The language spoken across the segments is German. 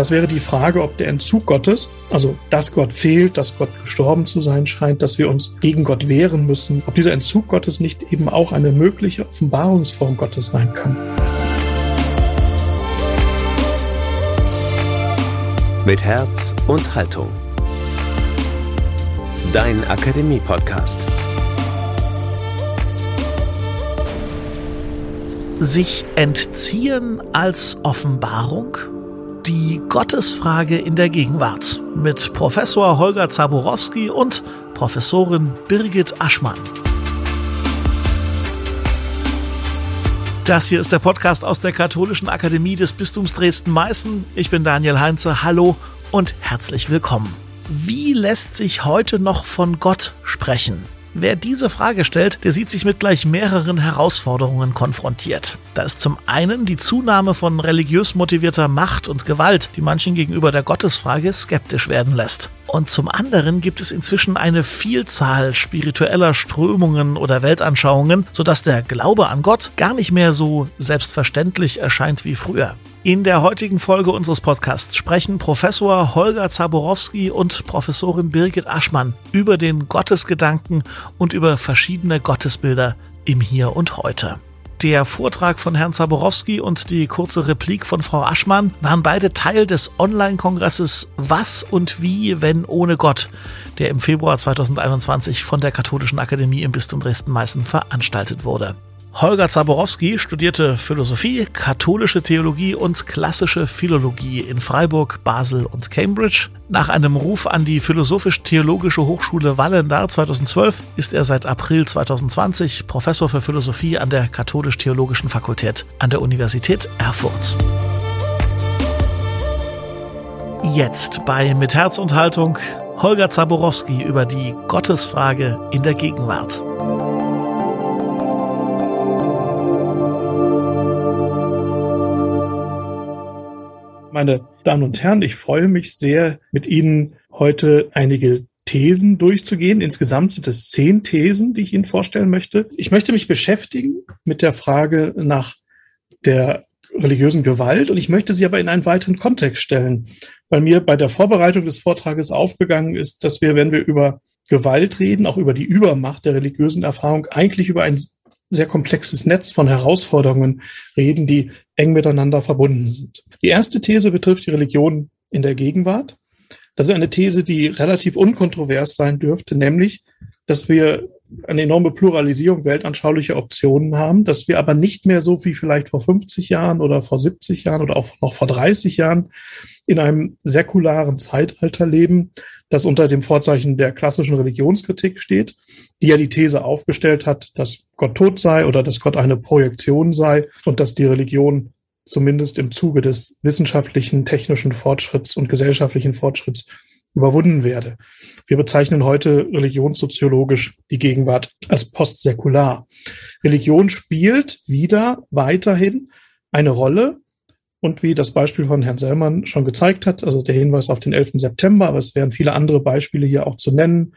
Das wäre die Frage, ob der Entzug Gottes, also dass Gott fehlt, dass Gott gestorben zu sein scheint, dass wir uns gegen Gott wehren müssen, ob dieser Entzug Gottes nicht eben auch eine mögliche Offenbarungsform Gottes sein kann. Mit Herz und Haltung. Dein Akademie-Podcast. Sich entziehen als Offenbarung? Die Gottesfrage in der Gegenwart mit Professor Holger Zaborowski und Professorin Birgit Aschmann. Das hier ist der Podcast aus der Katholischen Akademie des Bistums Dresden-Meißen. Ich bin Daniel Heinze. Hallo und herzlich willkommen. Wie lässt sich heute noch von Gott sprechen? Wer diese Frage stellt, der sieht sich mit gleich mehreren Herausforderungen konfrontiert. Da ist zum einen die Zunahme von religiös motivierter Macht und Gewalt, die manchen gegenüber der Gottesfrage skeptisch werden lässt. Und zum anderen gibt es inzwischen eine Vielzahl spiritueller Strömungen oder Weltanschauungen, sodass der Glaube an Gott gar nicht mehr so selbstverständlich erscheint wie früher. In der heutigen Folge unseres Podcasts sprechen Professor Holger Zaborowski und Professorin Birgit Aschmann über den Gottesgedanken und über verschiedene Gottesbilder im Hier und Heute. Der Vortrag von Herrn Zaborowski und die kurze Replik von Frau Aschmann waren beide Teil des Online-Kongresses Was und Wie, wenn ohne Gott, der im Februar 2021 von der Katholischen Akademie im Bistum Dresden-Meißen veranstaltet wurde. Holger Zaborowski studierte Philosophie, katholische Theologie und klassische Philologie in Freiburg, Basel und Cambridge. Nach einem Ruf an die Philosophisch-Theologische Hochschule Wallendar 2012 ist er seit April 2020 Professor für Philosophie an der Katholisch-Theologischen Fakultät an der Universität Erfurt. Jetzt bei Mit Herz und Haltung Holger Zaborowski über die Gottesfrage in der Gegenwart. Meine Damen und Herren, ich freue mich sehr, mit Ihnen heute einige Thesen durchzugehen. Insgesamt sind es zehn Thesen, die ich Ihnen vorstellen möchte. Ich möchte mich beschäftigen mit der Frage nach der religiösen Gewalt und ich möchte sie aber in einen weiteren Kontext stellen, weil mir bei der Vorbereitung des Vortrages aufgegangen ist, dass wir, wenn wir über Gewalt reden, auch über die Übermacht der religiösen Erfahrung, eigentlich über ein sehr komplexes Netz von Herausforderungen reden, die eng miteinander verbunden sind. Die erste These betrifft die Religion in der Gegenwart. Das ist eine These, die relativ unkontrovers sein dürfte, nämlich, dass wir eine enorme Pluralisierung weltanschaulicher Optionen haben, dass wir aber nicht mehr so wie vielleicht vor 50 Jahren oder vor 70 Jahren oder auch noch vor 30 Jahren in einem säkularen Zeitalter leben, das unter dem Vorzeichen der klassischen Religionskritik steht, die ja die These aufgestellt hat, dass Gott tot sei oder dass Gott eine Projektion sei und dass die Religion zumindest im Zuge des wissenschaftlichen, technischen Fortschritts und gesellschaftlichen Fortschritts überwunden werde. Wir bezeichnen heute religionssoziologisch die Gegenwart als postsäkular. Religion spielt wieder weiterhin eine Rolle und wie das Beispiel von Herrn Sellmann schon gezeigt hat, also der Hinweis auf den 11. September, aber es wären viele andere Beispiele hier auch zu nennen,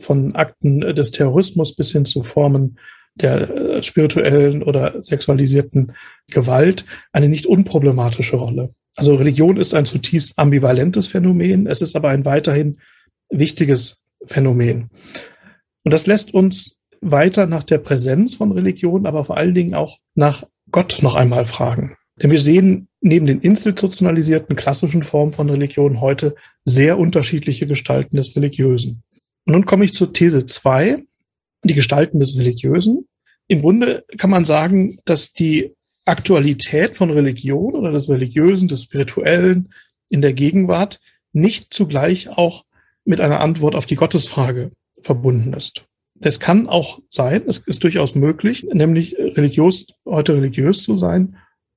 von Akten des Terrorismus bis hin zu Formen der äh, spirituellen oder sexualisierten Gewalt, eine nicht unproblematische Rolle. Also Religion ist ein zutiefst ambivalentes Phänomen, es ist aber ein weiterhin wichtiges Phänomen. Und das lässt uns weiter nach der Präsenz von Religion, aber vor allen Dingen auch nach Gott noch einmal fragen. Denn wir sehen neben den institutionalisierten klassischen Formen von Religion heute sehr unterschiedliche Gestalten des Religiösen. Und nun komme ich zur These zwei, die Gestalten des Religiösen. Im Grunde kann man sagen, dass die Aktualität von Religion oder des Religiösen, des Spirituellen in der Gegenwart nicht zugleich auch mit einer Antwort auf die Gottesfrage verbunden ist. Das kann auch sein, es ist durchaus möglich, nämlich religiös, heute religiös zu sein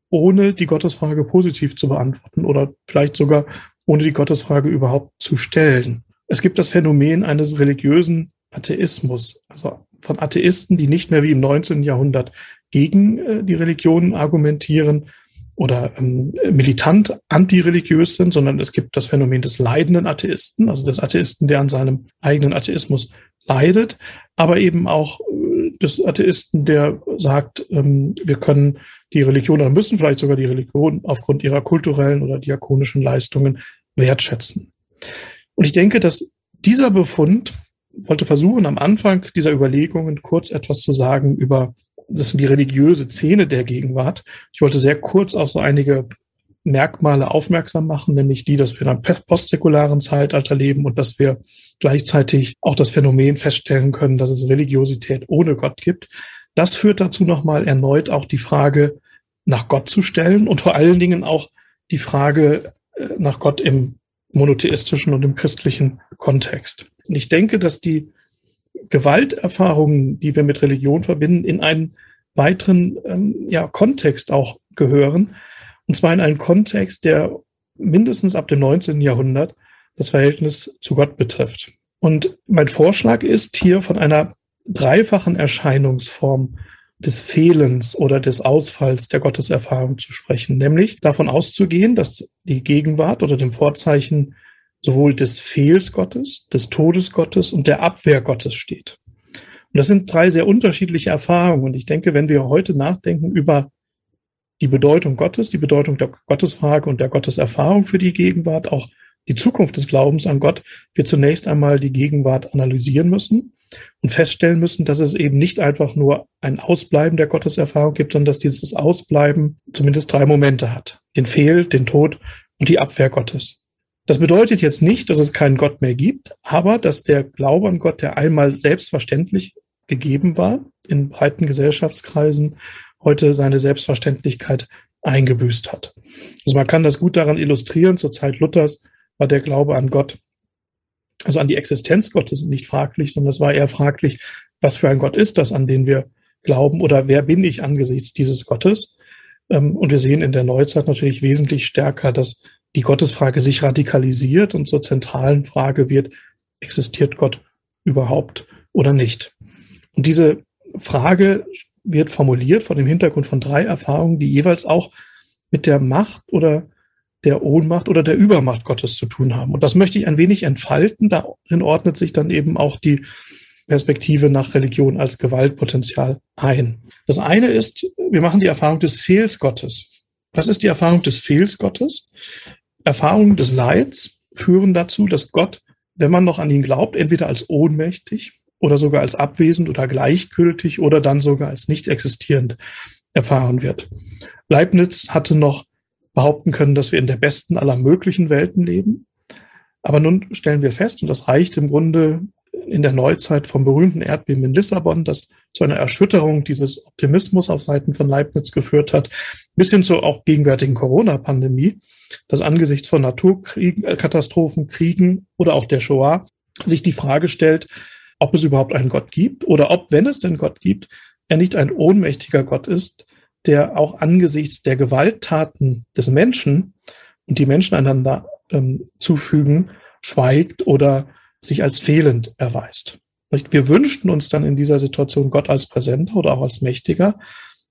ohne die Gottesfrage positiv zu beantworten oder vielleicht sogar ohne die Gottesfrage überhaupt zu stellen. Es gibt das Phänomen eines religiösen Atheismus, also von Atheisten, die nicht mehr wie im 19. Jahrhundert gegen äh, die Religion argumentieren oder ähm, militant antireligiös sind, sondern es gibt das Phänomen des leidenden Atheisten, also des Atheisten, der an seinem eigenen Atheismus leidet, aber eben auch des Atheisten, der sagt, ähm, wir können die Religion oder müssen vielleicht sogar die Religion aufgrund ihrer kulturellen oder diakonischen Leistungen wertschätzen. Und ich denke, dass dieser Befund wollte versuchen, am Anfang dieser Überlegungen kurz etwas zu sagen über das sind die religiöse Szene der Gegenwart. Ich wollte sehr kurz auf so einige Merkmale aufmerksam machen, nämlich die, dass wir in einem postsäkularen Zeitalter leben und dass wir gleichzeitig auch das Phänomen feststellen können, dass es Religiosität ohne Gott gibt. Das führt dazu nochmal erneut auch die Frage nach Gott zu stellen und vor allen Dingen auch die Frage äh, nach Gott im monotheistischen und im christlichen Kontext. Und ich denke, dass die Gewalterfahrungen, die wir mit Religion verbinden, in einen weiteren ähm, ja, Kontext auch gehören. Und zwar in einen Kontext, der mindestens ab dem 19. Jahrhundert das Verhältnis zu Gott betrifft. Und mein Vorschlag ist hier von einer dreifachen Erscheinungsform des Fehlens oder des Ausfalls der Gotteserfahrung zu sprechen, nämlich davon auszugehen, dass die Gegenwart oder dem Vorzeichen sowohl des Fehls Gottes, des Todes Gottes und der Abwehr Gottes steht. Und das sind drei sehr unterschiedliche Erfahrungen. Und ich denke, wenn wir heute nachdenken über die Bedeutung Gottes, die Bedeutung der Gottesfrage und der Gotteserfahrung für die Gegenwart, auch die Zukunft des Glaubens an Gott, wir zunächst einmal die Gegenwart analysieren müssen und feststellen müssen, dass es eben nicht einfach nur ein Ausbleiben der Gotteserfahrung gibt, sondern dass dieses Ausbleiben zumindest drei Momente hat. Den Fehl, den Tod und die Abwehr Gottes. Das bedeutet jetzt nicht, dass es keinen Gott mehr gibt, aber dass der Glaube an Gott, der einmal selbstverständlich gegeben war in breiten Gesellschaftskreisen, heute seine Selbstverständlichkeit eingebüßt hat. Also man kann das gut daran illustrieren. Zur Zeit Luthers war der Glaube an Gott, also an die Existenz Gottes nicht fraglich, sondern es war eher fraglich, was für ein Gott ist das, an den wir glauben oder wer bin ich angesichts dieses Gottes? Ähm, und wir sehen in der Neuzeit natürlich wesentlich stärker, dass die Gottesfrage sich radikalisiert und zur zentralen Frage wird, existiert Gott überhaupt oder nicht? Und diese Frage wird formuliert vor dem Hintergrund von drei Erfahrungen, die jeweils auch mit der Macht oder der Ohnmacht oder der Übermacht Gottes zu tun haben. Und das möchte ich ein wenig entfalten. Darin ordnet sich dann eben auch die Perspektive nach Religion als Gewaltpotenzial ein. Das eine ist, wir machen die Erfahrung des Fehls Gottes. Was ist die Erfahrung des Fehls Gottes? Erfahrungen des Leids führen dazu, dass Gott, wenn man noch an ihn glaubt, entweder als ohnmächtig oder sogar als abwesend oder gleichgültig oder dann sogar als nicht existierend erfahren wird. Leibniz hatte noch behaupten können, dass wir in der besten aller möglichen Welten leben. Aber nun stellen wir fest, und das reicht im Grunde in der Neuzeit vom berühmten Erdbeben in Lissabon, das zu einer Erschütterung dieses Optimismus auf Seiten von Leibniz geführt hat, bis hin zur auch gegenwärtigen Corona-Pandemie, dass angesichts von Naturkatastrophen, Kriegen oder auch der Shoah sich die Frage stellt, ob es überhaupt einen Gott gibt oder ob, wenn es denn Gott gibt, er nicht ein ohnmächtiger Gott ist, der auch angesichts der Gewalttaten des Menschen und die Menschen einander ähm, zufügen, schweigt oder sich als fehlend erweist. Nicht? Wir wünschten uns dann in dieser Situation Gott als Präsenter oder auch als Mächtiger.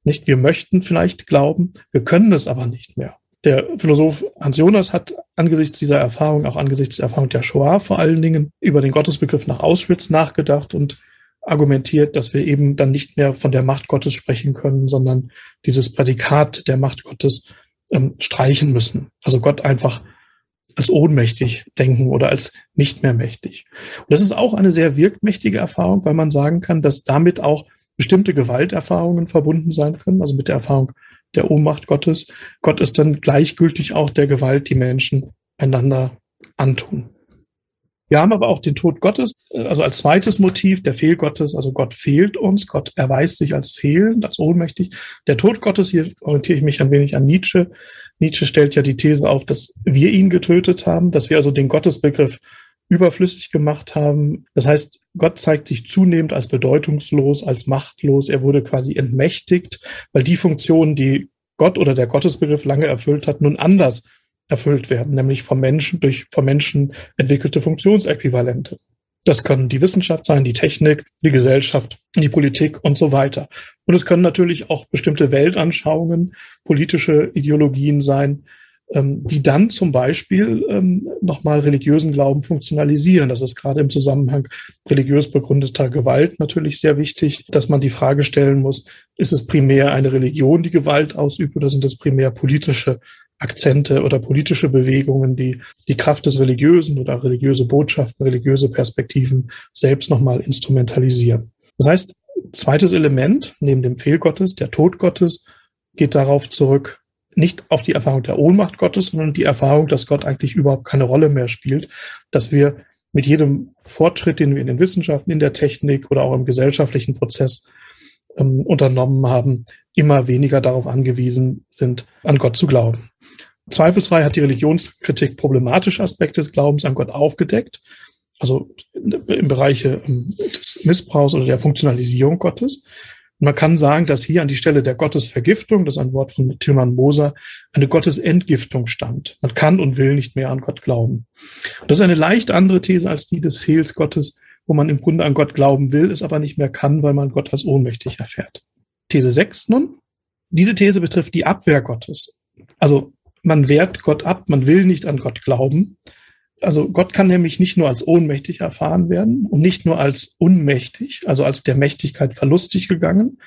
Nicht? Wir möchten vielleicht glauben, wir können es aber nicht mehr. Der Philosoph Hans Jonas hat angesichts dieser Erfahrung, auch angesichts der Erfahrung der Shoah vor allen Dingen, über den Gottesbegriff nach Auschwitz nachgedacht und argumentiert, dass wir eben dann nicht mehr von der Macht Gottes sprechen können, sondern dieses Prädikat der Macht Gottes ähm, streichen müssen. Also Gott einfach als ohnmächtig denken oder als nicht mehr mächtig. Und das ist auch eine sehr wirkmächtige Erfahrung, weil man sagen kann, dass damit auch bestimmte Gewalterfahrungen verbunden sein können, also mit der Erfahrung der Ohnmacht Gottes. Gott ist dann gleichgültig auch der Gewalt, die Menschen einander antun. Wir haben aber auch den Tod Gottes, äh, also als zweites Motiv, der Fehl Gottes, also Gott fehlt uns, Gott erweist sich als fehlend, als ohnmächtig. Der Tod Gottes, hier orientiere ich mich ein wenig an Nietzsche. Nietzsche stellt ja die These auf, dass wir ihn getötet haben, dass wir also den Gottesbegriff überflüssig gemacht haben. Das heißt, Gott zeigt sich zunehmend als bedeutungslos, als machtlos. Er wurde quasi entmächtigt, weil die Funktionen, die Gott oder der Gottesbegriff lange erfüllt hat, nun anders erfüllt werden, nämlich vom Menschen durch vom Menschen entwickelte Funktionsäquivalente. Das können die Wissenschaft sein, die Technik, die Gesellschaft, die Politik und so weiter. Und es können natürlich auch bestimmte Weltanschauungen, politische Ideologien sein, die dann zum Beispiel ähm, nochmal religiösen Glauben funktionalisieren. Das ist gerade im Zusammenhang religiös begründeter Gewalt natürlich sehr wichtig, dass man die Frage stellen muss, ist es primär eine Religion, die Gewalt ausübt oder sind es primär politische Akzente oder politische Bewegungen, die die Kraft des Religiösen oder religiöse Botschaften, religiöse Perspektiven selbst nochmal instrumentalisieren. Das heißt, zweites Element neben dem Fehlgottes, der Tod Gottes, geht darauf zurück, nicht auf die Erfahrung der Ohnmacht Gottes, sondern die Erfahrung, dass Gott eigentlich überhaupt keine Rolle mehr spielt, dass wir mit jedem Fortschritt, den wir in den Wissenschaften, in der Technik oder auch im gesellschaftlichen Prozess ähm, unternommen haben, immer weniger darauf angewiesen sind, an Gott zu glauben. Zweifelsfrei hat die Religionskritik problematische Aspekte des Glaubens an Gott aufgedeckt, also im Bereich ähm, des Missbrauchs oder der Funktionalisierung Gottes. Und man kann sagen, dass hier an die Stelle der Gottesvergiftung, das ist ein Wort von Tilman Moser, eine Gottesentgiftung stand. Man kann und will nicht mehr an Gott glauben. Das ist eine leicht andere These als die des Fehls Gottes, wo man im Grunde an Gott glauben will, es aber nicht mehr kann, weil man Gott als ohnmächtig erfährt. These 6 nun. Diese These betrifft die Abwehr Gottes. Also man wehrt Gott ab, man will nicht an Gott glauben. Also Gott kann nämlich nicht nur als ohnmächtig erfahren werden und nicht nur als unmächtig, also als der Mächtigkeit verlustig gegangen,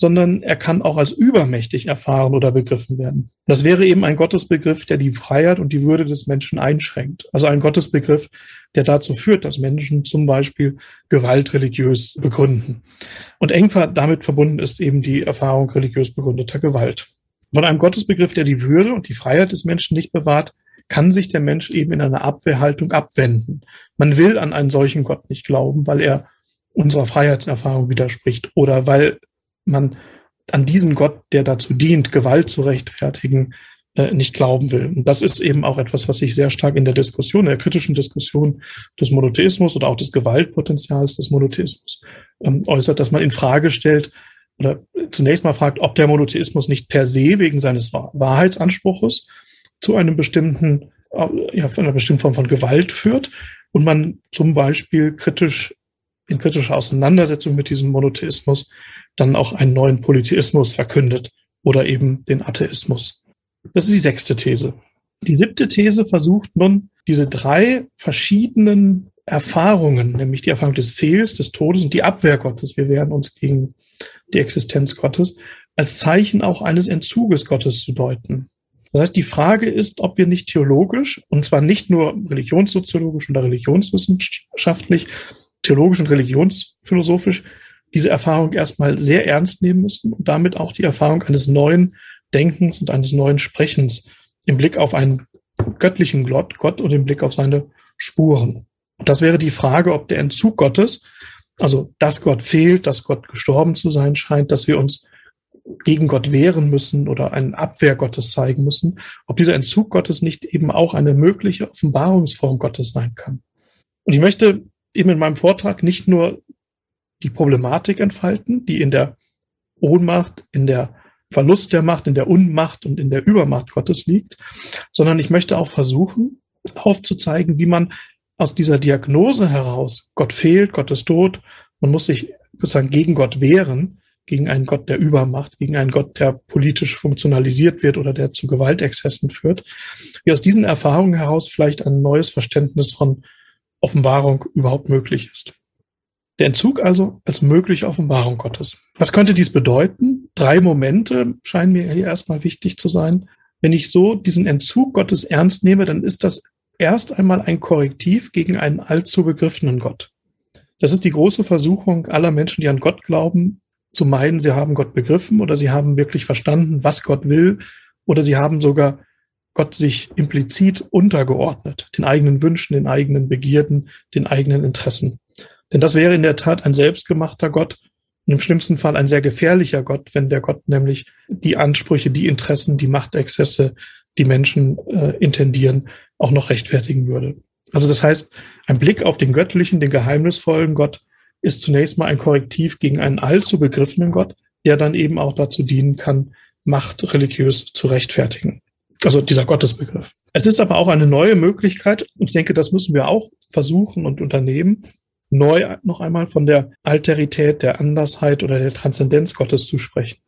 sondern er kann auch als übermächtig erfahren oder begriffen werden. Das wäre eben ein Gottesbegriff, der die Freiheit und die Würde des Menschen einschränkt. Also ein Gottesbegriff, der dazu führt, dass Menschen zum Beispiel Gewalt religiös begründen. Und eng damit verbunden ist eben die Erfahrung religiös begründeter Gewalt. Von einem Gottesbegriff, der die Würde und die Freiheit des Menschen nicht bewahrt, kann sich der Mensch eben in einer Abwehrhaltung abwenden. Man will an einen solchen Gott nicht glauben, weil er unserer Freiheitserfahrung widerspricht oder weil man an diesen Gott, der dazu dient, Gewalt zu rechtfertigen, äh, nicht glauben will. Und das ist eben auch etwas, was sich sehr stark in der Diskussion, in der kritischen Diskussion des Monotheismus oder auch des Gewaltpotenzials des Monotheismus ähm, äußert, dass man in Frage stellt oder zunächst mal fragt, ob der Monotheismus nicht per se wegen seines Wahrheitsanspruches zu einem bestimmten, ja, einer bestimmten Form von Gewalt führt und man zum Beispiel kritisch, in kritischer Auseinandersetzung mit diesem Monotheismus dann auch einen neuen Polytheismus verkündet oder eben den Atheismus. Das ist die sechste These. Die siebte These versucht nun, diese drei verschiedenen Erfahrungen, nämlich die Erfahrung des Fehlens, des Todes und die Abwehr Gottes, wir wehren uns gegen die Existenz Gottes, als Zeichen auch eines Entzuges Gottes zu deuten. Das heißt, die Frage ist, ob wir nicht theologisch, und zwar nicht nur religionssoziologisch oder religionswissenschaftlich, theologisch und religionsphilosophisch, diese Erfahrung erstmal sehr ernst nehmen müssen und damit auch die Erfahrung eines neuen Denkens und eines neuen Sprechens im Blick auf einen göttlichen Gott, Gott und im Blick auf seine Spuren. Das wäre die Frage, ob der Entzug Gottes, also dass Gott fehlt, dass Gott gestorben zu sein scheint, dass wir uns gegen Gott wehren müssen oder einen Abwehr Gottes zeigen müssen, ob dieser Entzug Gottes nicht eben auch eine mögliche Offenbarungsform Gottes sein kann. Und ich möchte eben in meinem Vortrag nicht nur die Problematik entfalten, die in der Ohnmacht, in der Verlust der Macht, in der Unmacht und in der Übermacht Gottes liegt, sondern ich möchte auch versuchen, aufzuzeigen, wie man aus dieser Diagnose heraus, Gott fehlt, Gott ist tot, man muss sich sozusagen gegen Gott wehren, gegen einen Gott der Übermacht, gegen einen Gott, der politisch funktionalisiert wird oder der zu Gewaltexzessen führt, wie aus diesen Erfahrungen heraus vielleicht ein neues Verständnis von Offenbarung überhaupt möglich ist. Der Entzug also als mögliche Offenbarung Gottes. Was könnte dies bedeuten? Drei Momente scheinen mir hier erstmal wichtig zu sein. Wenn ich so diesen Entzug Gottes ernst nehme, dann ist das erst einmal ein Korrektiv gegen einen allzu begriffenen Gott. Das ist die große Versuchung aller Menschen, die an Gott glauben, zu meinen, sie haben Gott begriffen oder sie haben wirklich verstanden, was Gott will oder sie haben sogar Gott sich implizit untergeordnet, den eigenen Wünschen, den eigenen Begierden, den eigenen Interessen. Denn das wäre in der Tat ein selbstgemachter Gott und im schlimmsten Fall ein sehr gefährlicher Gott, wenn der Gott nämlich die Ansprüche, die Interessen, die Machtexzesse, die Menschen äh, intendieren, auch noch rechtfertigen würde. Also das heißt, ein Blick auf den göttlichen, den geheimnisvollen Gott ist zunächst mal ein Korrektiv gegen einen allzu begriffenen Gott, der dann eben auch dazu dienen kann, Macht religiös zu rechtfertigen. Also dieser Gottesbegriff. Es ist aber auch eine neue Möglichkeit, und ich denke, das müssen wir auch versuchen und unternehmen, neu noch einmal von der Alterität, der Andersheit oder der Transzendenz Gottes zu sprechen.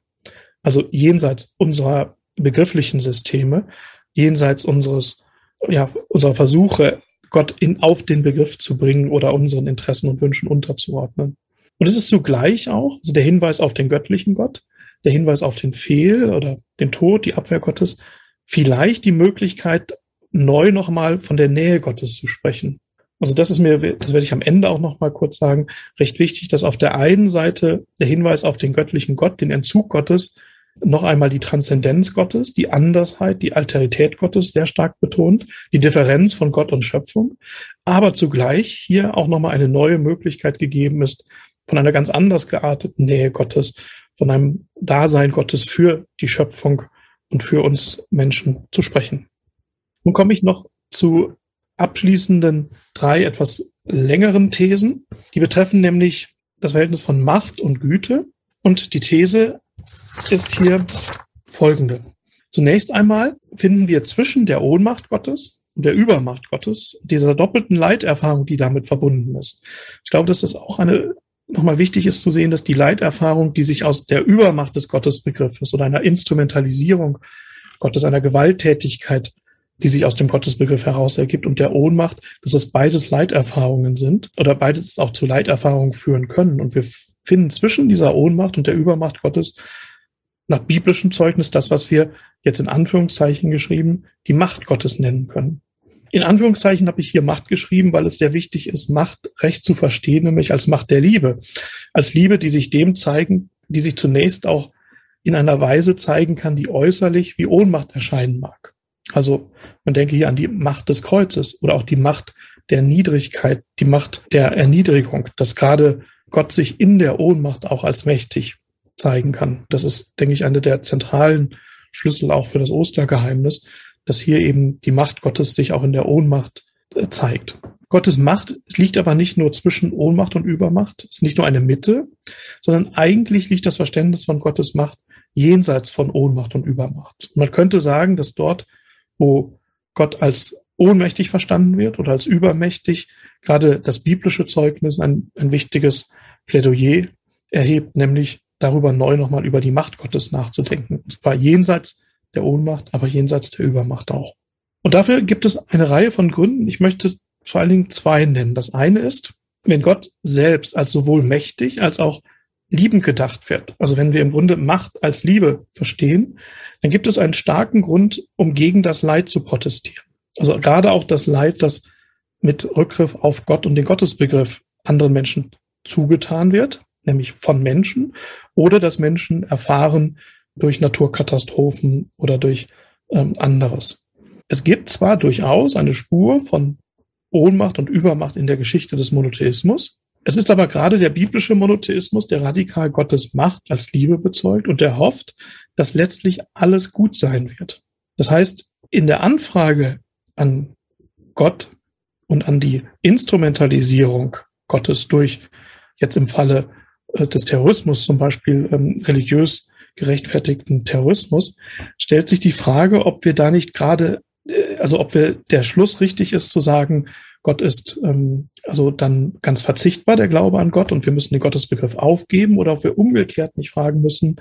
Also jenseits unserer begrifflichen Systeme jenseits unseres, ja, unserer Versuche, Gott in, auf den Begriff zu bringen oder unseren Interessen und Wünschen unterzuordnen. Und es ist zugleich auch, also der Hinweis auf den göttlichen Gott, der Hinweis auf den Fehl oder den Tod, die Abwehr Gottes, vielleicht die Möglichkeit, neu nochmal von der Nähe Gottes zu sprechen. Also das ist mir, das werde ich am Ende auch nochmal kurz sagen, recht wichtig, dass auf der einen Seite der Hinweis auf den göttlichen Gott, den Entzug Gottes, noch einmal die Transzendenz Gottes, die Andersheit, die Alterität Gottes sehr stark betont, die Differenz von Gott und Schöpfung, aber zugleich hier auch nochmal eine neue Möglichkeit gegeben ist, von einer ganz anders gearteten Nähe Gottes, von einem Dasein Gottes für die Schöpfung und für uns Menschen zu sprechen. Nun komme ich noch zu abschließenden drei etwas längeren Thesen. Die betreffen nämlich das Verhältnis von Macht und Güte. Und die These ist hier folgende. Zunächst einmal finden wir zwischen der Ohnmacht Gottes und der Übermacht Gottes, dieser doppelten Leiterfahrung, die damit verbunden ist. Ich glaube, dass es auch eine nochmal wichtig ist zu sehen, dass die Leiterfahrung, die sich aus der Übermacht des Gottesbegriffes oder einer Instrumentalisierung Gottes, einer Gewalttätigkeit, die sich aus dem Gottesbegriff heraus ergibt und der Ohnmacht, dass es beides Leiterfahrungen sind oder beides auch zu Leiterfahrungen führen können. Und wir finden zwischen dieser Ohnmacht und der Übermacht Gottes nach biblischem Zeugnis das, was wir jetzt in Anführungszeichen geschrieben, die Macht Gottes nennen können. In Anführungszeichen habe ich hier Macht geschrieben, weil es sehr wichtig ist, Macht recht zu verstehen, nämlich als Macht der Liebe. Als Liebe, die sich dem zeigen, die sich zunächst auch in einer Weise zeigen kann, die äußerlich wie Ohnmacht erscheinen mag. Also man denke hier an die Macht des Kreuzes oder auch die Macht der Niedrigkeit, die Macht der Erniedrigung, dass gerade Gott sich in der Ohnmacht auch als mächtig zeigen kann. Das ist, denke ich, eine der zentralen Schlüssel auch für das Ostergeheimnis, dass hier eben die Macht Gottes sich auch in der Ohnmacht äh, zeigt. Gottes Macht liegt aber nicht nur zwischen Ohnmacht und Übermacht, ist nicht nur eine Mitte, sondern eigentlich liegt das Verständnis von Gottes Macht jenseits von Ohnmacht und Übermacht. Man könnte sagen, dass dort, wo Gott als ohnmächtig verstanden wird oder als übermächtig, gerade das biblische Zeugnis ein, ein wichtiges Plädoyer erhebt, nämlich darüber neu nochmal über die Macht Gottes nachzudenken. Und zwar jenseits der Ohnmacht, aber jenseits der Übermacht auch. Und dafür gibt es eine Reihe von Gründen. Ich möchte vor allen Dingen zwei nennen. Das eine ist, wenn Gott selbst als sowohl mächtig als auch liebend gedacht wird. Also wenn wir im Grunde Macht als Liebe verstehen, dann gibt es einen starken Grund, um gegen das Leid zu protestieren. Also gerade auch das Leid, das mit Rückgriff auf Gott und den Gottesbegriff anderen Menschen zugetan wird, nämlich von Menschen, oder dass Menschen erfahren, durch Naturkatastrophen oder durch ähm, anderes. Es gibt zwar durchaus eine Spur von Ohnmacht und Übermacht in der Geschichte des Monotheismus. Es ist aber gerade der biblische Monotheismus, der radikal Gottes Macht als Liebe bezeugt und der hofft, dass letztlich alles gut sein wird. Das heißt, in der Anfrage an Gott und an die Instrumentalisierung Gottes durch jetzt im Falle äh, des Terrorismus zum Beispiel ähm, religiös gerechtfertigten Terrorismus, stellt sich die Frage, ob wir da nicht gerade, äh, also ob wir der Schluss richtig ist zu sagen, Gott ist ähm, also dann ganz verzichtbar, der Glaube an Gott, und wir müssen den Gottesbegriff aufgeben, oder ob wir umgekehrt nicht fragen müssen,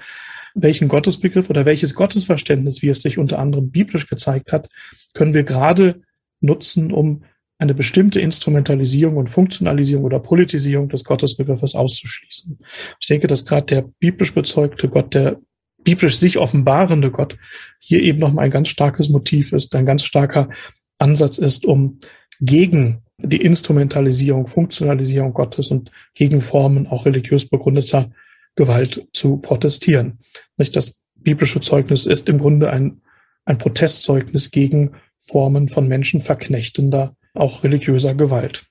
welchen Gottesbegriff oder welches Gottesverständnis, wie es sich unter anderem biblisch gezeigt hat, können wir gerade nutzen, um eine bestimmte Instrumentalisierung und Funktionalisierung oder Politisierung des Gottesbegriffes auszuschließen. Ich denke, dass gerade der biblisch bezeugte Gott, der biblisch sich offenbarende Gott hier eben nochmal ein ganz starkes Motiv ist, ein ganz starker Ansatz ist, um gegen die Instrumentalisierung, Funktionalisierung Gottes und gegen Formen auch religiös begründeter Gewalt zu protestieren. Nicht das biblische Zeugnis ist im Grunde ein, ein Protestzeugnis gegen Formen von menschenverknechtender auch religiöser Gewalt.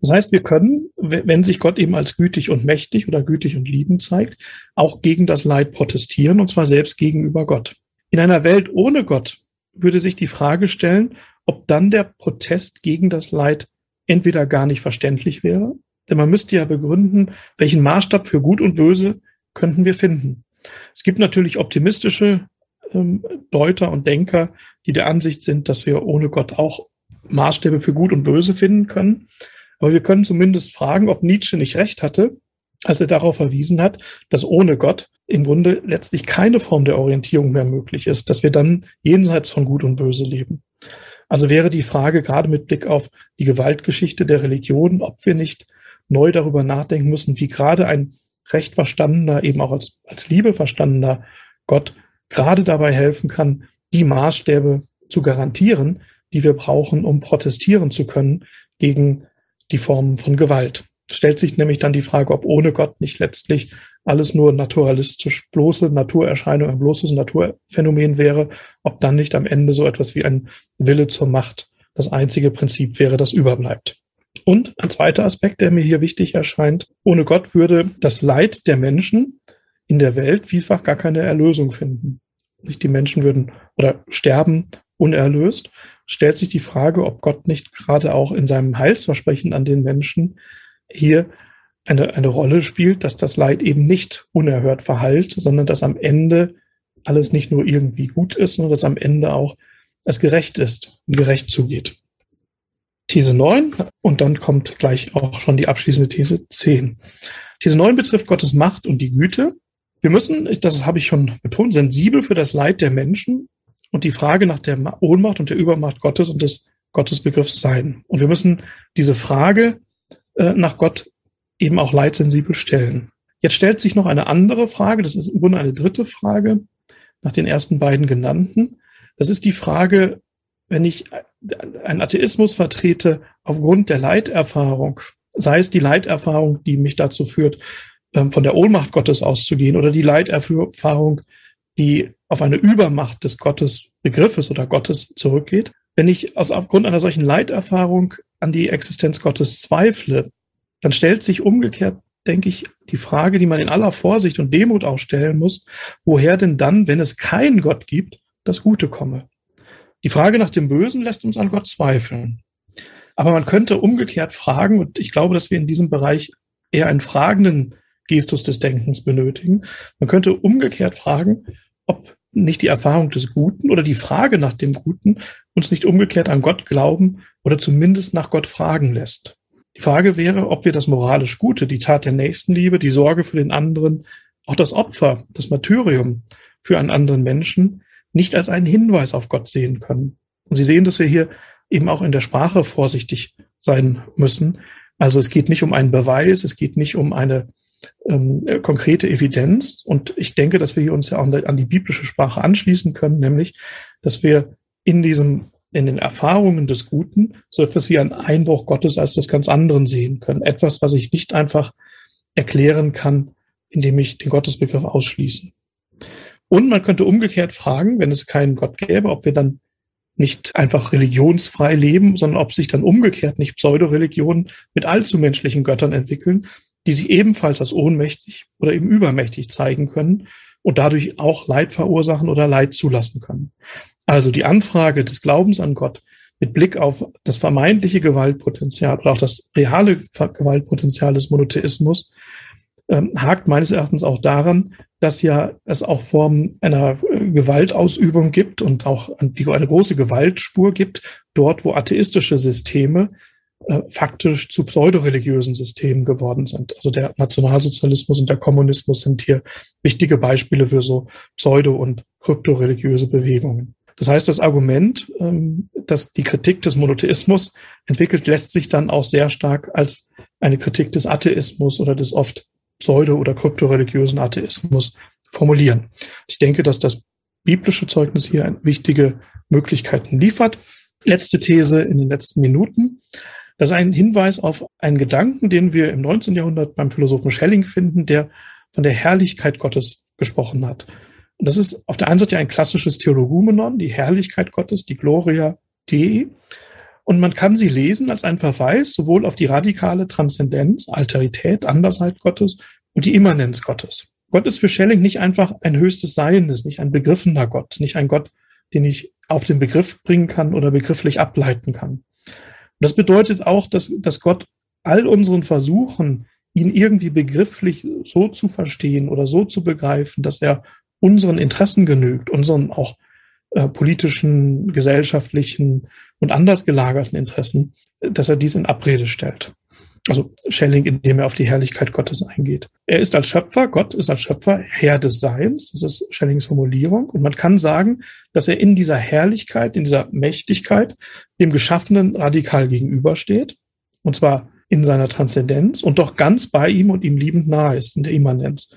Das heißt, wir können, wenn sich Gott eben als gütig und mächtig oder gütig und liebend zeigt, auch gegen das Leid protestieren, und zwar selbst gegenüber Gott. In einer Welt ohne Gott würde sich die Frage stellen, ob dann der Protest gegen das Leid entweder gar nicht verständlich wäre, denn man müsste ja begründen, welchen Maßstab für Gut und Böse könnten wir finden. Es gibt natürlich optimistische ähm, Deuter und Denker, die der Ansicht sind, dass wir ohne Gott auch Maßstäbe für Gut und Böse finden können. Aber wir können zumindest fragen, ob Nietzsche nicht recht hatte, als er darauf verwiesen hat, dass ohne Gott im Grunde letztlich keine Form der Orientierung mehr möglich ist, dass wir dann jenseits von Gut und Böse leben. Also wäre die Frage gerade mit Blick auf die Gewaltgeschichte der Religion, ob wir nicht neu darüber nachdenken müssen, wie gerade ein recht verstandener, eben auch als, als Liebe verstandener Gott gerade dabei helfen kann, die Maßstäbe zu garantieren, die wir brauchen, um protestieren zu können gegen die Formen von Gewalt. Es stellt sich nämlich dann die Frage, ob ohne Gott nicht letztlich alles nur naturalistisch bloße Naturerscheinung, ein bloßes Naturphänomen wäre, ob dann nicht am Ende so etwas wie ein Wille zur Macht das einzige Prinzip wäre, das überbleibt. Und ein zweiter Aspekt, der mir hier wichtig erscheint, ohne Gott würde das Leid der Menschen in der Welt vielfach gar keine Erlösung finden. Nicht die Menschen würden oder sterben unerlöst. Stellt sich die Frage, ob Gott nicht gerade auch in seinem Heilsversprechen an den Menschen hier eine, eine Rolle spielt, dass das Leid eben nicht unerhört verhallt, sondern dass am Ende alles nicht nur irgendwie gut ist, sondern dass am Ende auch es gerecht ist und gerecht zugeht. These 9 und dann kommt gleich auch schon die abschließende These 10. These 9 betrifft Gottes Macht und die Güte. Wir müssen, das habe ich schon betont, sensibel für das Leid der Menschen und die Frage nach der Ohnmacht und der Übermacht Gottes und des Gottesbegriffs sein. Und wir müssen diese Frage äh, nach Gott eben auch leidsensibel stellen. Jetzt stellt sich noch eine andere Frage, das ist im Grunde eine dritte Frage nach den ersten beiden genannten. Das ist die Frage, wenn ich einen Atheismus vertrete aufgrund der Leiterfahrung, sei es die Leiterfahrung, die mich dazu führt, ähm, von der Ohnmacht Gottes auszugehen oder die Leiterfahrung, die auf eine Übermacht des Gottesbegriffes oder Gottes zurückgeht. Wenn ich aus aufgrund einer solchen Leiterfahrung an die Existenz Gottes zweifle, dann stellt sich umgekehrt, denke ich, die Frage, die man in aller Vorsicht und Demut auch stellen muss, woher denn dann, wenn es keinen Gott gibt, das Gute komme. Die Frage nach dem Bösen lässt uns an Gott zweifeln. Aber man könnte umgekehrt fragen, und ich glaube, dass wir in diesem Bereich eher einen fragenden Gestus des Denkens benötigen. Man könnte umgekehrt fragen, ob nicht die Erfahrung des Guten oder die Frage nach dem Guten uns nicht umgekehrt an Gott glauben oder zumindest nach Gott fragen lässt. Die Frage wäre, ob wir das moralisch Gute, die Tat der Nächstenliebe, die Sorge für den anderen, auch das Opfer, das Martyrium für einen anderen Menschen nicht als einen Hinweis auf Gott sehen können. Und Sie sehen, dass wir hier eben auch in der Sprache vorsichtig sein müssen. Also es geht nicht um einen Beweis, es geht nicht um eine ähm, konkrete Evidenz. Und ich denke, dass wir hier uns ja auch an die biblische Sprache anschließen können, nämlich, dass wir in diesem in den Erfahrungen des Guten so etwas wie ein Einbruch Gottes als des ganz anderen sehen können. Etwas, was ich nicht einfach erklären kann, indem ich den Gottesbegriff ausschließe. Und man könnte umgekehrt fragen, wenn es keinen Gott gäbe, ob wir dann nicht einfach religionsfrei leben, sondern ob sich dann umgekehrt nicht Pseudoreligionen mit allzu menschlichen Göttern entwickeln, die sich ebenfalls als ohnmächtig oder eben übermächtig zeigen können und dadurch auch Leid verursachen oder Leid zulassen können. Also die Anfrage des Glaubens an Gott mit Blick auf das vermeintliche Gewaltpotenzial oder auch das reale Gewaltpotenzial des Monotheismus ähm, hakt meines Erachtens auch daran, dass ja es auch Formen einer äh, Gewaltausübung gibt und auch eine große Gewaltspur gibt, dort wo atheistische Systeme äh, faktisch zu pseudoreligiösen Systemen geworden sind. Also der Nationalsozialismus und der Kommunismus sind hier wichtige Beispiele für so pseudo- und kryptoreligiöse Bewegungen. Das heißt, das Argument, ähm, dass die Kritik des Monotheismus entwickelt, lässt sich dann auch sehr stark als eine Kritik des Atheismus oder des oft pseudo- oder kryptoreligiösen Atheismus formulieren. Ich denke, dass das biblische Zeugnis hier wichtige Möglichkeiten liefert. Letzte These in den letzten Minuten. Das ist ein Hinweis auf einen Gedanken, den wir im 19. Jahrhundert beim Philosophen Schelling finden, der von der Herrlichkeit Gottes gesprochen hat. Und das ist auf der einen Seite ein klassisches Theologumenon, die Herrlichkeit Gottes, die Gloria Dei. Und man kann sie lesen als ein Verweis sowohl auf die radikale Transzendenz, Alterität, Andersheit Gottes und die Immanenz Gottes. Gott ist für Schelling nicht einfach ein höchstes Seiendes, nicht ein begriffener Gott, nicht ein Gott, den ich auf den Begriff bringen kann oder begrifflich ableiten kann. Und das bedeutet auch, dass, dass Gott all unseren Versuchen, ihn irgendwie begrifflich so zu verstehen oder so zu begreifen, dass er unseren Interessen genügt, unseren auch äh, politischen, gesellschaftlichen und anders gelagerten Interessen, dass er dies in Abrede stellt. Also Schelling, indem er auf die Herrlichkeit Gottes eingeht. Er ist als Schöpfer, Gott ist als Schöpfer Herr des Seins. Das ist Schellings Formulierung. Und man kann sagen, dass er in dieser Herrlichkeit, in dieser Mächtigkeit dem Geschaffenen radikal gegenübersteht. Und zwar in seiner Transzendenz und doch ganz bei ihm und ihm liebend nahe ist in der Immanenz.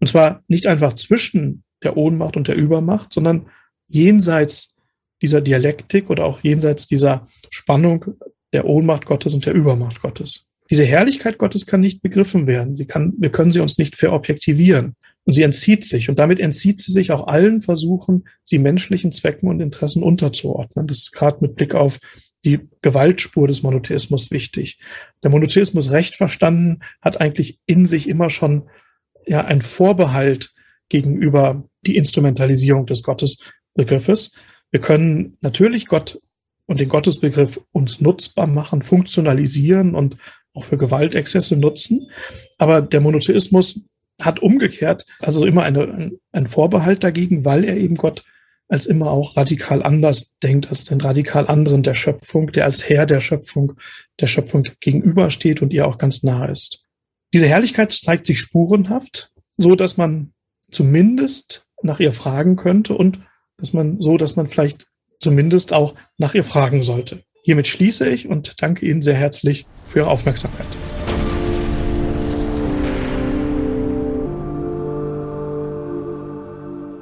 Und zwar nicht einfach zwischen der Ohnmacht und der Übermacht, sondern jenseits dieser Dialektik oder auch jenseits dieser Spannung der Ohnmacht Gottes und der Übermacht Gottes. Diese Herrlichkeit Gottes kann nicht begriffen werden. Sie kann, wir können sie uns nicht verobjektivieren. Und sie entzieht sich. Und damit entzieht sie sich auch allen Versuchen, sie menschlichen Zwecken und Interessen unterzuordnen. Das ist gerade mit Blick auf die Gewaltspur des Monotheismus wichtig. Der Monotheismus recht verstanden hat eigentlich in sich immer schon ja ein Vorbehalt gegenüber die Instrumentalisierung des Gottesbegriffes. Wir können natürlich Gott und den Gottesbegriff uns nutzbar machen, funktionalisieren und auch für Gewaltexzesse nutzen. Aber der Monotheismus hat umgekehrt also immer eine, ein Vorbehalt dagegen, weil er eben Gott als immer auch radikal anders denkt als den radikal anderen der Schöpfung, der als Herr der Schöpfung, der Schöpfung gegenübersteht und ihr auch ganz nahe ist. Diese Herrlichkeit zeigt sich spurenhaft, so dass man zumindest nach ihr fragen könnte und dass man so, dass man vielleicht zumindest auch nach ihr fragen sollte. Hiermit schließe ich und danke Ihnen sehr herzlich für Ihre Aufmerksamkeit.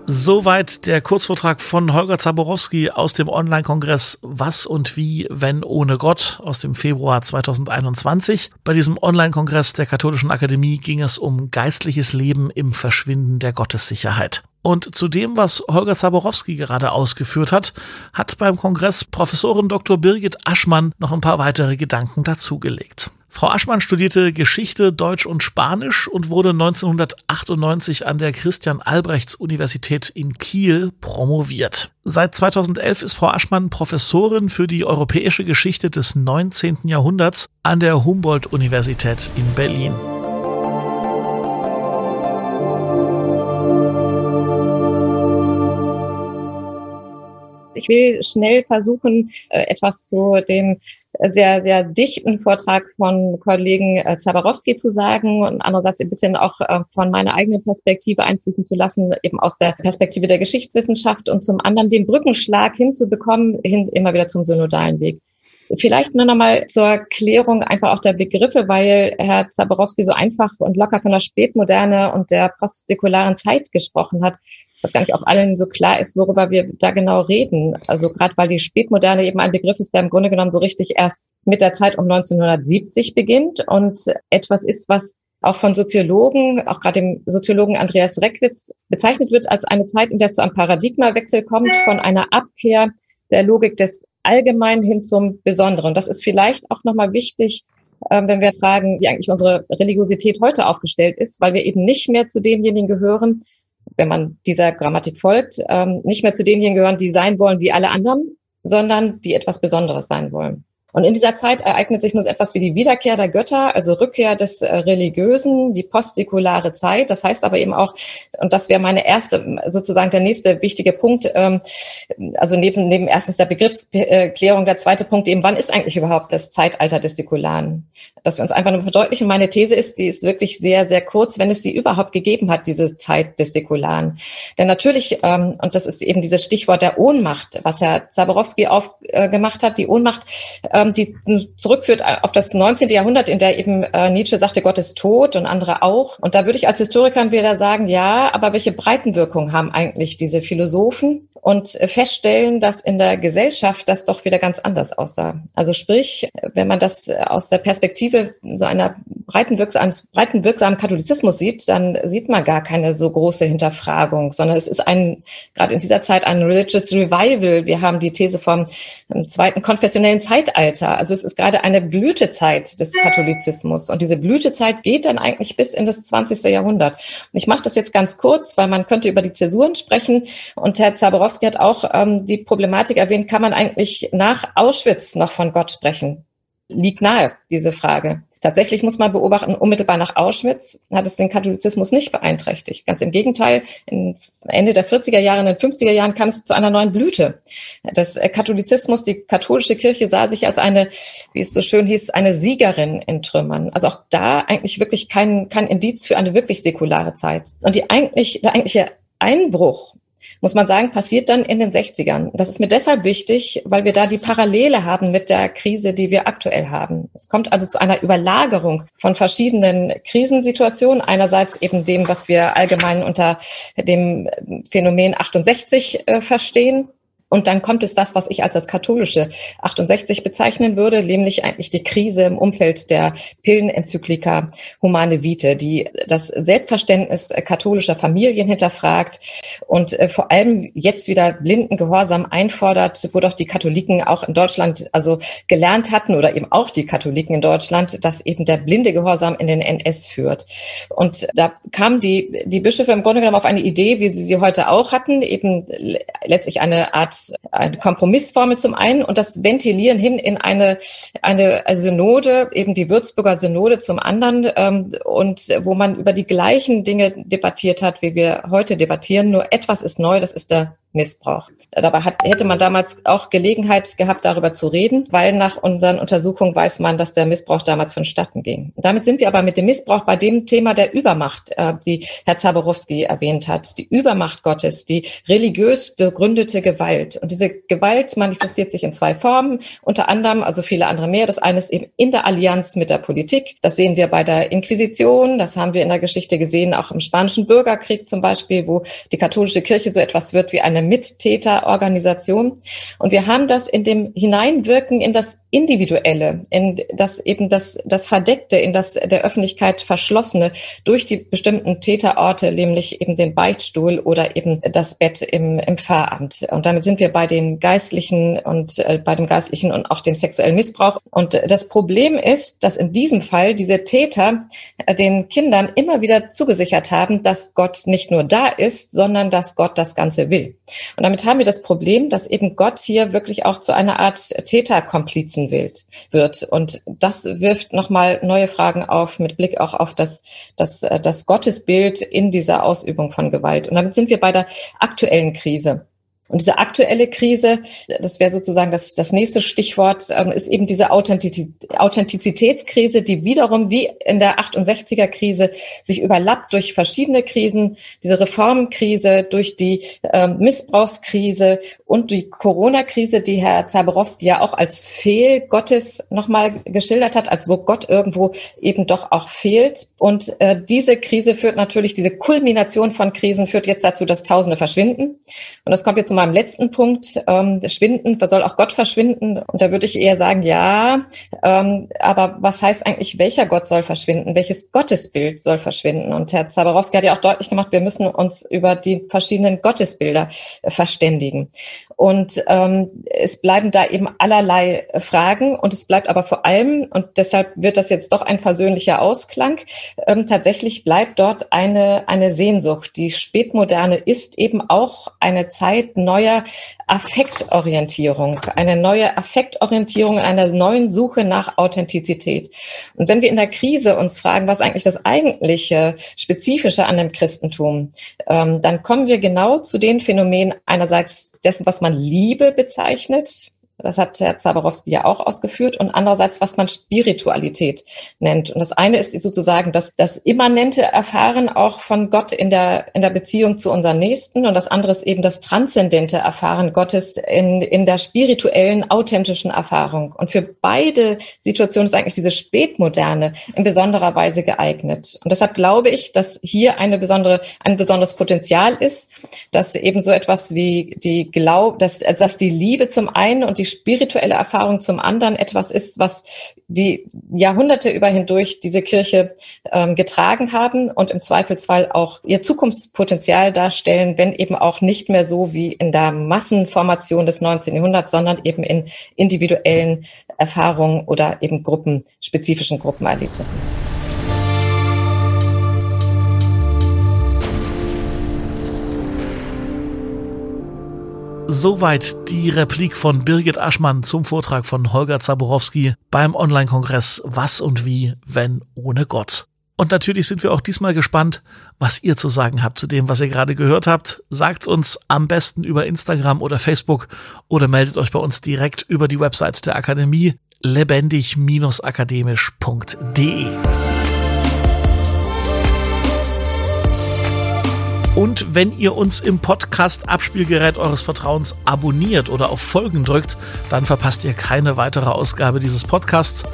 Soweit der Kurzvortrag von Holger Zaborowski aus dem Online-Kongress Was und wie, wenn ohne Gott aus dem Februar 2021. Bei diesem Online-Kongress der Katholischen Akademie ging es um geistliches Leben im Verschwinden der Gottessicherheit. Und zu dem, was Holger Zaborowski gerade ausgeführt hat, hat beim Kongress Professorin Dr. Birgit Aschmann noch ein paar weitere Gedanken dazugelegt. Frau Aschmann studierte Geschichte, Deutsch und Spanisch und wurde 1998 an der Christian Albrechts Universität in Kiel promoviert. Seit 2011 ist Frau Aschmann Professorin für die europäische Geschichte des 19. Jahrhunderts an der Humboldt-Universität in Berlin. Ich will schnell versuchen, äh, etwas zu dem sehr, sehr dichten Vortrag von Kollegen äh, Zabarowski zu sagen und andererseits ein bisschen auch äh, von meiner eigenen Perspektive einfließen zu lassen, eben aus der Perspektive der Geschichtswissenschaft und zum anderen den Brückenschlag hinzubekommen, hin immer wieder zum synodalen Weg. Vielleicht nur nochmal zur Klärung einfach auch der Begriffe, weil Herr Zaborowski so einfach und locker von der Spätmoderne und der postsäkularen Zeit gesprochen hat was gar nicht auf allen so klar ist, worüber wir da genau reden. Also gerade weil die Spätmoderne eben ein Begriff ist, der im Grunde genommen so richtig erst mit der Zeit um 1970 beginnt und etwas ist, was auch von Soziologen, auch gerade dem Soziologen Andreas Reckwitz, bezeichnet wird als eine Zeit, in der es zu einem Paradigmawechsel kommt von einer Abkehr der Logik des Allgemeinen hin zum Besonderen. Das ist vielleicht auch nochmal wichtig, ähm, wenn wir fragen, wie eigentlich unsere Religiosität heute aufgestellt ist, weil wir eben nicht mehr zu denjenigen gehören, wenn man dieser Grammatik folgt, ähm, nicht mehr zu denjenigen gehören, die sein wollen wie alle anderen, sondern die etwas Besonderes sein wollen. Und in dieser Zeit ereignet sich nun etwas wie die Wiederkehr der Götter, also Rückkehr des äh, Religiösen, die postsäkulare Zeit. Das heißt aber eben auch, und das wäre meine erste, sozusagen der nächste wichtige Punkt, ähm, also neben, neben erstens der Begriffsklärung, der zweite Punkt eben, wann ist eigentlich überhaupt das Zeitalter des Säkularen? Dass wir uns einfach nur verdeutlichen, meine These ist, die ist wirklich sehr, sehr kurz, wenn es sie überhaupt gegeben hat, diese Zeit des Säkularen. Denn natürlich, ähm, und das ist eben dieses Stichwort der Ohnmacht, was Herr Zaborowski aufgemacht hat, die Ohnmacht, ähm, ähm, die zurückführt auf das 19. Jahrhundert, in der eben äh, Nietzsche sagte, Gott ist tot und andere auch. Und da würde ich als Historikerin wieder sagen, ja, aber welche Breitenwirkung haben eigentlich diese Philosophen? Und äh, feststellen, dass in der Gesellschaft das doch wieder ganz anders aussah. Also sprich, wenn man das aus der Perspektive so einer breitenwirksamen, breitenwirksamen Katholizismus sieht, dann sieht man gar keine so große Hinterfragung, sondern es ist ein, gerade in dieser Zeit ein Religious Revival. Wir haben die These vom zweiten konfessionellen Zeitalter Zeitalter. Also es ist gerade eine Blütezeit des Katholizismus. Und diese Blütezeit geht dann eigentlich bis in das 20. Jahrhundert. Und ich mache das jetzt ganz kurz, weil man könnte über die Zäsuren sprechen. Und Herr Zaborowski hat auch ähm, die Problematik erwähnt, kann man eigentlich nach Auschwitz noch von Gott sprechen? Liegt nahe, diese Frage. Tatsächlich muss man beobachten, unmittelbar nach Auschwitz hat es den Katholizismus nicht beeinträchtigt. Ganz im Gegenteil, Ende der 40er Jahre, in den 50er Jahren kam es zu einer neuen Blüte. Das Katholizismus, die katholische Kirche sah sich als eine, wie es so schön hieß, eine Siegerin in Trümmern. Also auch da eigentlich wirklich kein, kein Indiz für eine wirklich säkulare Zeit. Und die eigentlich, der eigentliche Einbruch muss man sagen, passiert dann in den 60ern. Das ist mir deshalb wichtig, weil wir da die Parallele haben mit der Krise, die wir aktuell haben. Es kommt also zu einer Überlagerung von verschiedenen Krisensituationen. Einerseits eben dem, was wir allgemein unter dem Phänomen 68 äh, verstehen, und dann kommt es das, was ich als das katholische 68 bezeichnen würde, nämlich eigentlich die Krise im Umfeld der Pillenenzyklika Humane Vitae, die das Selbstverständnis katholischer Familien hinterfragt und äh, vor allem jetzt wieder blinden Gehorsam einfordert, wo doch die Katholiken auch in Deutschland also gelernt hatten oder eben auch die Katholiken in Deutschland, dass eben der blinde Gehorsam in den NS führt. Und da kamen die, die Bischöfe im Grunde genommen auf eine Idee, wie sie sie heute auch hatten, eben letztlich eine Art eine Kompromissformel zum einen und das Ventilieren hin in eine, eine Synode, eben die Würzburger Synode zum anderen ähm, und wo man über die gleichen Dinge debattiert hat, wie wir heute debattieren. Nur etwas ist neu, das ist der Missbrauch. Dabei hat, hätte man damals auch Gelegenheit gehabt, darüber zu reden, weil nach unseren Untersuchungen weiß man, dass der Missbrauch damals vonstatten ging. Damit sind wir aber mit dem Missbrauch bei dem Thema der Übermacht, äh, die Herr Zaborowski erwähnt hat. Die Übermacht Gottes, die religiös begründete Gewalt. Und diese Gewalt manifestiert sich in zwei Formen, unter anderem, also viele andere mehr. Das eine ist eben in der Allianz mit der Politik. Das sehen wir bei der Inquisition, das haben wir in der Geschichte gesehen, auch im Spanischen Bürgerkrieg zum Beispiel, wo die katholische Kirche so etwas wird wie eine Mittäterorganisation. Und wir haben das in dem Hineinwirken in das Individuelle, in das eben das, das Verdeckte, in das der Öffentlichkeit Verschlossene durch die bestimmten Täterorte, nämlich eben den Beichtstuhl oder eben das Bett im, im Pfarramt. Und damit sind wir bei den Geistlichen und äh, bei dem Geistlichen und auch dem sexuellen Missbrauch. Und das Problem ist, dass in diesem Fall diese Täter äh, den Kindern immer wieder zugesichert haben, dass Gott nicht nur da ist, sondern dass Gott das Ganze will. Und damit haben wir das Problem, dass eben Gott hier wirklich auch zu einer Art Täterkomplizen wird. Und das wirft nochmal neue Fragen auf mit Blick auch auf das, das, das Gottesbild in dieser Ausübung von Gewalt. Und damit sind wir bei der aktuellen Krise. Und diese aktuelle Krise, das wäre sozusagen das, das nächste Stichwort, ähm, ist eben diese Authentizitätskrise, die wiederum wie in der 68er Krise sich überlappt durch verschiedene Krisen, diese Reformkrise, durch die ähm, Missbrauchskrise und die Corona-Krise, die Herr Zaborowski ja auch als Fehl Gottes nochmal geschildert hat, als wo Gott irgendwo eben doch auch fehlt. Und äh, diese Krise führt natürlich, diese Kulmination von Krisen führt jetzt dazu, dass Tausende verschwinden. Und das kommt jetzt meinem letzten Punkt, ähm, Schwinden, soll auch Gott verschwinden? Und da würde ich eher sagen, ja, ähm, aber was heißt eigentlich, welcher Gott soll verschwinden? Welches Gottesbild soll verschwinden? Und Herr Zaborowski hat ja auch deutlich gemacht, wir müssen uns über die verschiedenen Gottesbilder äh, verständigen. Und ähm, es bleiben da eben allerlei Fragen und es bleibt aber vor allem, und deshalb wird das jetzt doch ein versöhnlicher Ausklang, ähm, tatsächlich bleibt dort eine, eine Sehnsucht. Die Spätmoderne ist eben auch eine Zeit neuer Affektorientierung, eine neue Affektorientierung, einer neuen Suche nach Authentizität. Und wenn wir in der Krise uns fragen, was eigentlich das eigentliche Spezifische an dem Christentum, ähm, dann kommen wir genau zu den Phänomenen einerseits dessen, was man Liebe bezeichnet, das hat Herr Zaborowski ja auch ausgeführt. Und andererseits, was man Spiritualität nennt. Und das eine ist sozusagen das, das immanente Erfahren auch von Gott in der, in der Beziehung zu unseren Nächsten. Und das andere ist eben das transzendente Erfahren Gottes in, in der spirituellen, authentischen Erfahrung. Und für beide Situationen ist eigentlich diese Spätmoderne in besonderer Weise geeignet. Und deshalb glaube ich, dass hier eine besondere, ein besonderes Potenzial ist, dass eben so etwas wie die Glaub, dass, dass die Liebe zum einen und die spirituelle Erfahrung zum anderen etwas ist, was die Jahrhunderte über hindurch diese Kirche ähm, getragen haben und im Zweifelsfall auch ihr Zukunftspotenzial darstellen, wenn eben auch nicht mehr so wie in der Massenformation des 19. Jahrhunderts, sondern eben in individuellen Erfahrungen oder eben gruppenspezifischen Gruppenerlebnissen. Soweit die Replik von Birgit Aschmann zum Vortrag von Holger Zaborowski beim Online-Kongress Was und wie, wenn ohne Gott. Und natürlich sind wir auch diesmal gespannt, was ihr zu sagen habt zu dem, was ihr gerade gehört habt. Sagt uns am besten über Instagram oder Facebook oder meldet euch bei uns direkt über die Website der Akademie lebendig-akademisch.de. Und wenn ihr uns im Podcast Abspielgerät eures Vertrauens abonniert oder auf Folgen drückt, dann verpasst ihr keine weitere Ausgabe dieses Podcasts.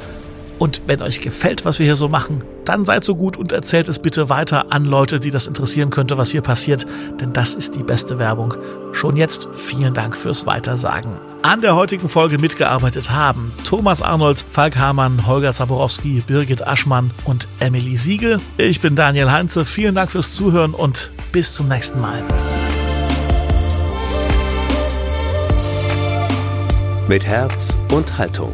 Und wenn euch gefällt, was wir hier so machen, dann seid so gut und erzählt es bitte weiter an Leute, die das interessieren könnte, was hier passiert, denn das ist die beste Werbung. Schon jetzt vielen Dank fürs Weitersagen. An der heutigen Folge mitgearbeitet haben Thomas Arnold, Falk Hamann, Holger Zaborowski, Birgit Aschmann und Emily Siegel. Ich bin Daniel Heinze. Vielen Dank fürs Zuhören und bis zum nächsten Mal. Mit Herz und Haltung.